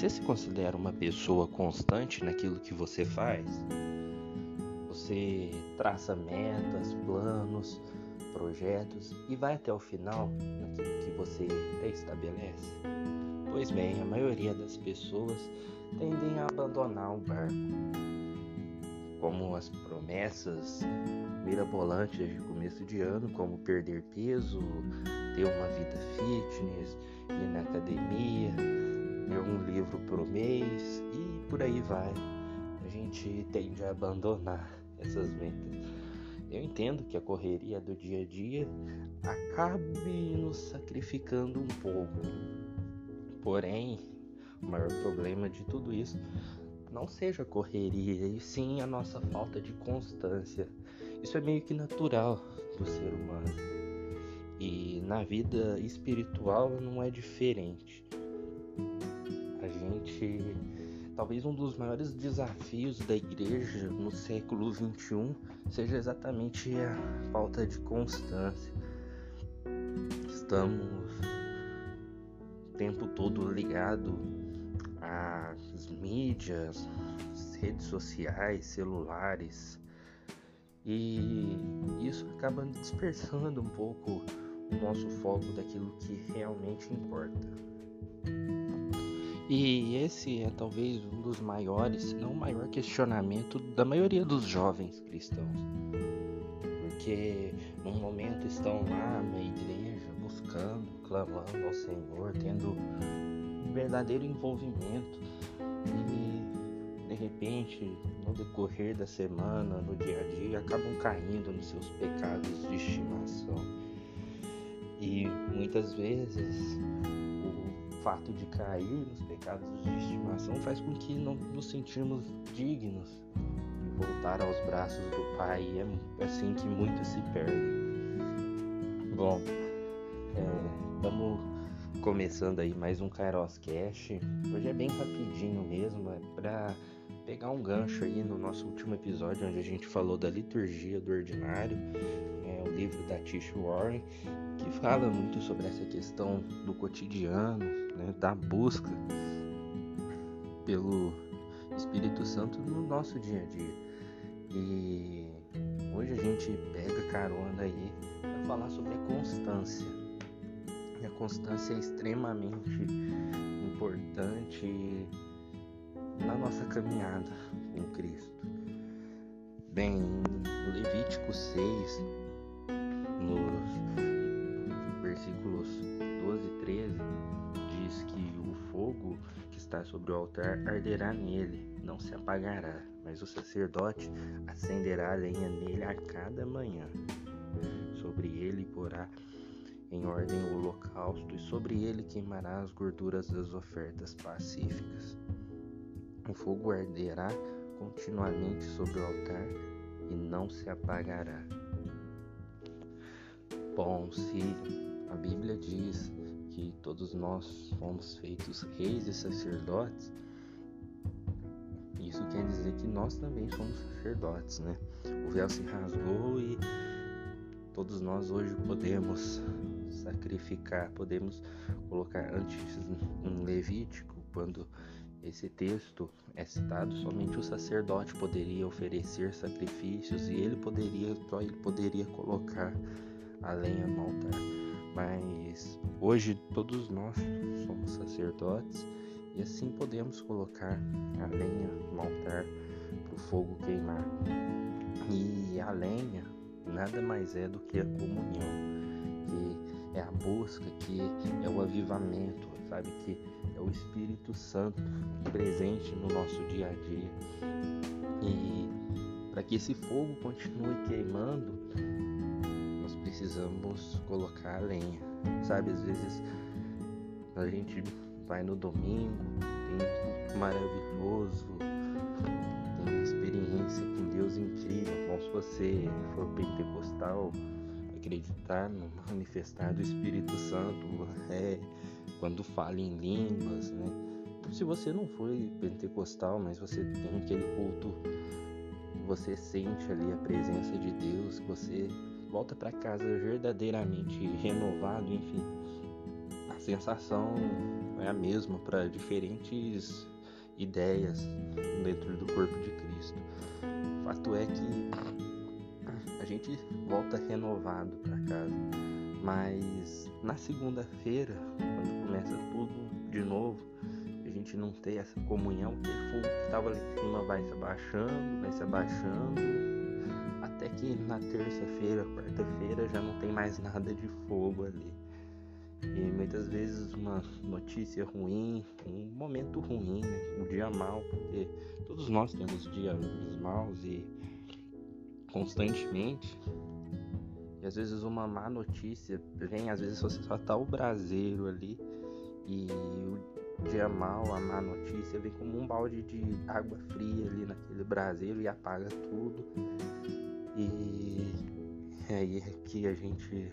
Você se considera uma pessoa constante naquilo que você faz? Você traça metas, planos, projetos e vai até o final naquilo que você estabelece? Pois bem, a maioria das pessoas tendem a abandonar o barco. Como as promessas mirabolantes de começo de ano, como perder peso, ter uma vida fitness, ir na academia, ler um livro por mês e por aí vai. A gente tende a abandonar essas metas. Eu entendo que a correria do dia a dia acabe nos sacrificando um pouco. Porém, o maior problema de tudo isso não seja a correria, e sim a nossa falta de constância. Isso é meio que natural do ser humano. E na vida espiritual não é diferente. Gente. Talvez um dos maiores desafios da igreja no século XXI seja exatamente a falta de constância. Estamos o tempo todo ligado às mídias, redes sociais, celulares, e isso acaba dispersando um pouco o nosso foco daquilo que realmente importa. E esse é talvez um dos maiores, se não o maior questionamento da maioria dos jovens cristãos. Porque num momento estão lá na igreja buscando, clamando ao Senhor, tendo um verdadeiro envolvimento e de repente no decorrer da semana, no dia a dia, acabam caindo nos seus pecados de estimação. E muitas vezes fato de cair nos pecados de estimação faz com que não nos sentimos dignos de voltar aos braços do Pai. E é assim que muitos se perdem. Bom, estamos é, começando aí mais um Kairos Cash. Hoje é bem rapidinho mesmo, é para pegar um gancho aí no nosso último episódio, onde a gente falou da liturgia do ordinário, é o livro da Tish Warren, que fala muito sobre essa questão do cotidiano, né, da busca pelo Espírito Santo no nosso dia a dia. E hoje a gente pega carona aí para falar sobre a constância. E a constância é extremamente importante na nossa caminhada com Cristo. Bem, em Levítico 6, sobre o altar arderá nele, não se apagará, mas o sacerdote acenderá a lenha nele a cada manhã. Sobre ele porá em ordem o holocausto, e sobre ele queimará as gorduras das ofertas pacíficas. O fogo arderá continuamente sobre o altar e não se apagará. Bom, se a Bíblia diz que todos nós fomos feitos reis e sacerdotes, isso quer dizer que nós também somos sacerdotes, né? O véu se rasgou e todos nós hoje podemos sacrificar, podemos colocar antes um Levítico, quando esse texto é citado somente o sacerdote poderia oferecer sacrifícios e ele poderia, só ele poderia colocar a lenha no altar. Mas hoje todos nós somos sacerdotes e assim podemos colocar a lenha no altar para o fogo queimar. E a lenha nada mais é do que a comunhão, que é a busca, que é o avivamento, sabe que é o Espírito Santo presente no nosso dia a dia. E para que esse fogo continue queimando, precisamos colocar a lenha. Sabe, às vezes a gente vai no domingo, tem maravilhoso, tem experiência com Deus incrível. Como se você for pentecostal, acreditar no manifestar do Espírito Santo é quando fala em línguas, né? Se você não foi pentecostal, mas você tem aquele culto, você sente ali a presença de Deus, você volta para casa verdadeiramente renovado, enfim. A sensação é a mesma para diferentes ideias dentro do corpo de Cristo. Fato é que a gente volta renovado para casa, mas na segunda-feira, quando começa tudo de novo, a gente não tem essa comunhão, aquele fogo que estava ali em cima vai se abaixando, vai se abaixando, que na terça-feira, quarta-feira já não tem mais nada de fogo ali. E muitas vezes uma notícia ruim, um momento ruim, né? um dia mal, porque todos nós temos dias maus e constantemente. E às vezes uma má notícia vem, às vezes você só tá o braseiro ali e o dia mal, a má notícia vem como um balde de água fria ali naquele braseiro e apaga tudo. E é aí que a gente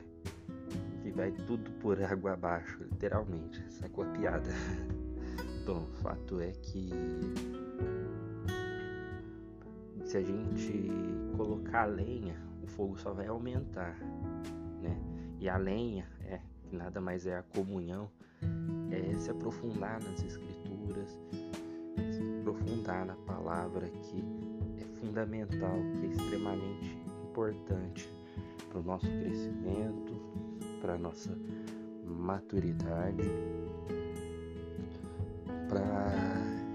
que vai tudo por água abaixo, literalmente. Sacou a piada? Bom, o fato é que se a gente colocar lenha, o fogo só vai aumentar, né? E a lenha é que nada mais é a comunhão, é se aprofundar nas escrituras, se aprofundar na palavra que é fundamental, que é extremamente importante para o nosso crescimento, para nossa maturidade, para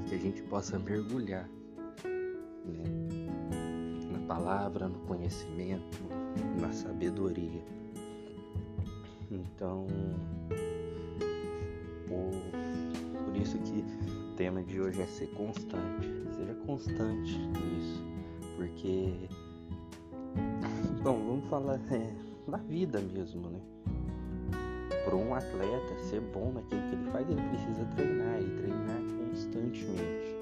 que a gente possa mergulhar né, na palavra, no conhecimento, na sabedoria. Então, por, por isso que tema de hoje é ser constante. Seja constante nisso, porque, bom, vamos falar é, na vida mesmo, né? para um atleta ser bom naquilo que ele faz, ele precisa treinar e treinar constantemente.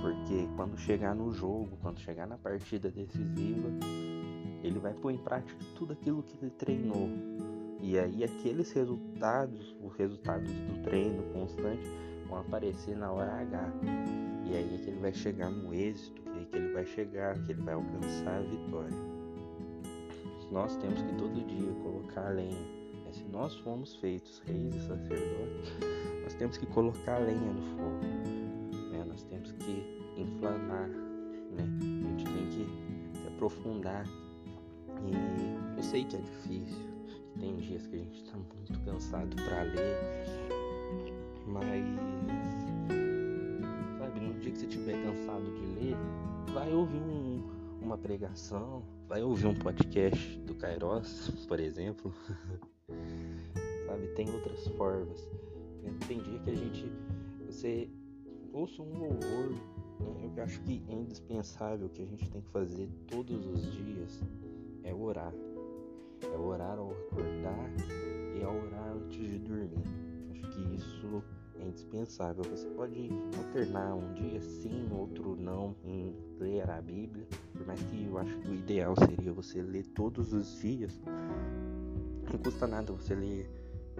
Porque quando chegar no jogo, quando chegar na partida decisiva, ele vai pôr em prática tudo aquilo que ele treinou. E aí aqueles resultados, os resultados do treino constante, vão aparecer na hora H. E aí é que ele vai chegar no êxito, que é que ele vai chegar, que ele vai alcançar a vitória. Nós temos que todo dia colocar a lenha se nós fomos feitos reis e sacerdotes, nós temos que colocar a lenha no fogo, né? nós temos que inflamar, né? a gente tem que se aprofundar. E eu sei que é difícil, tem dias que a gente está muito cansado para ler, mas sabe, no dia que você estiver cansado de ler, vai ouvir um, uma pregação, vai ouvir um podcast do Kairos, por exemplo. sabe? Tem outras formas. Tem dia que a gente, você ouça um louvor, né? eu acho que é indispensável que a gente tem que fazer todos os dias é orar. É orar ao acordar indispensável. Você pode alternar um dia sim, outro não em ler a Bíblia, por mais que eu acho que o ideal seria você ler todos os dias. Não custa nada você ler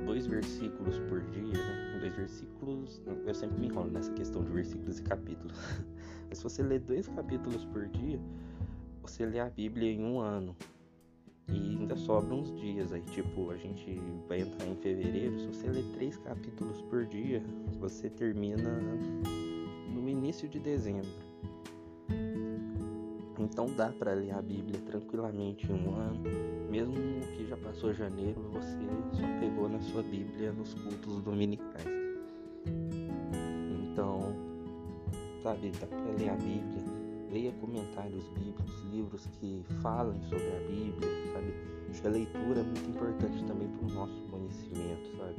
dois versículos por dia, né? Dois versículos. Eu sempre me enrolo nessa questão de versículos e capítulos. Mas se você ler dois capítulos por dia, você lê a Bíblia em um ano. E ainda sobra uns dias aí, tipo, a gente vai entrar em fevereiro. Se você ler três capítulos por dia, você termina no início de dezembro. Então dá para ler a Bíblia tranquilamente em um ano, mesmo que já passou janeiro, você só pegou na sua Bíblia nos cultos dominicais. Então, sabe, dá para ler a Bíblia, leia comentários bíblicos, livros que falem sobre a Bíblia, sabe? Acho que a leitura é muito importante também para o nosso conhecimento, sabe?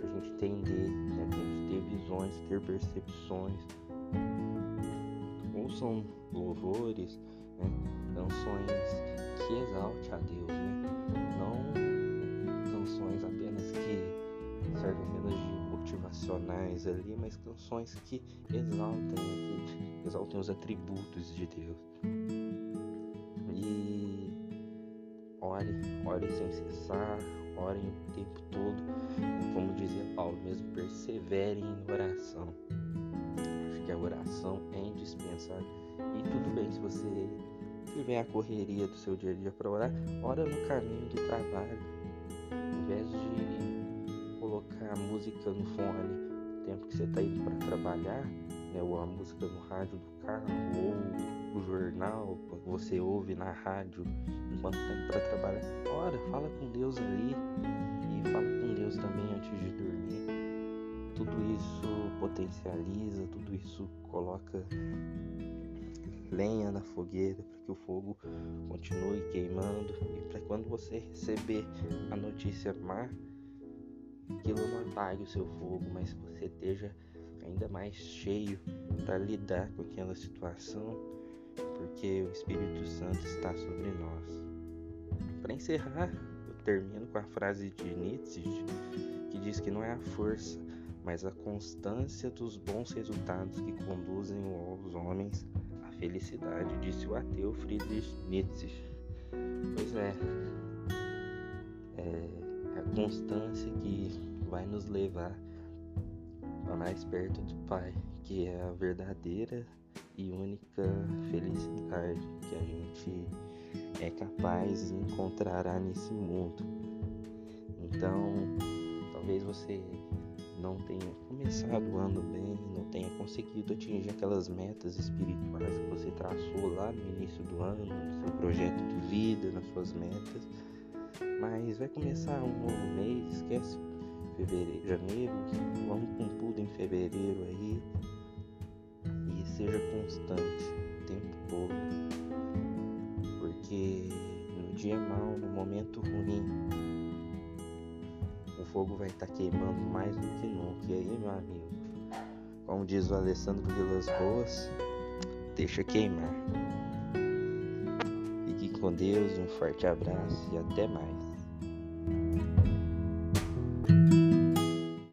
Para a gente entender, né? pra gente ter visões, ter percepções ouçam louvores, né? canções que exalte a Deus, né? não canções apenas que servem apenas de motivacionais ali, mas canções que exaltem, que exaltem os atributos de Deus. E ore, ore sem cessar, orem o tempo todo, como dizia Paulo mesmo, perseverem em oração que a oração é indispensável. E tudo bem se você tiver a correria do seu dia a dia para orar, ora no caminho do trabalho. Em vez de colocar música no fone no tempo que você está indo para trabalhar, né, ou a música no rádio do carro, ou o jornal que você ouve na rádio enquanto está indo para trabalhar. Ora, fala com Deus ali e fala com Deus também antes de dormir. Tudo isso potencializa, tudo isso coloca lenha na fogueira para que o fogo continue queimando e para quando você receber a notícia má, aquilo não apague o seu fogo, mas você esteja ainda mais cheio para lidar com aquela situação, porque o Espírito Santo está sobre nós. Para encerrar, eu termino com a frase de Nietzsche que diz que não é a força, mas a constância dos bons resultados que conduzem os homens felicidade, disse o ateu Friedrich Nietzsche. Pois é, é a constância que vai nos levar para mais perto do Pai, que é a verdadeira e única felicidade que a gente é capaz de encontrar nesse mundo. Então, talvez você não tenha começado o ano bem, não tenha conseguido atingir aquelas metas espirituais que você traçou lá no início do ano, no seu projeto de vida, nas suas metas. Mas vai começar um novo mês, esquece fevereiro, janeiro, vamos com tudo em fevereiro aí e seja constante o tempo todo. Porque no dia mal, no momento ruim, o fogo vai estar tá queimando mais do que nunca. E aí, meu amigo, como diz o Alessandro Vilas Boas, deixa queimar. Com Deus, um forte abraço e até mais.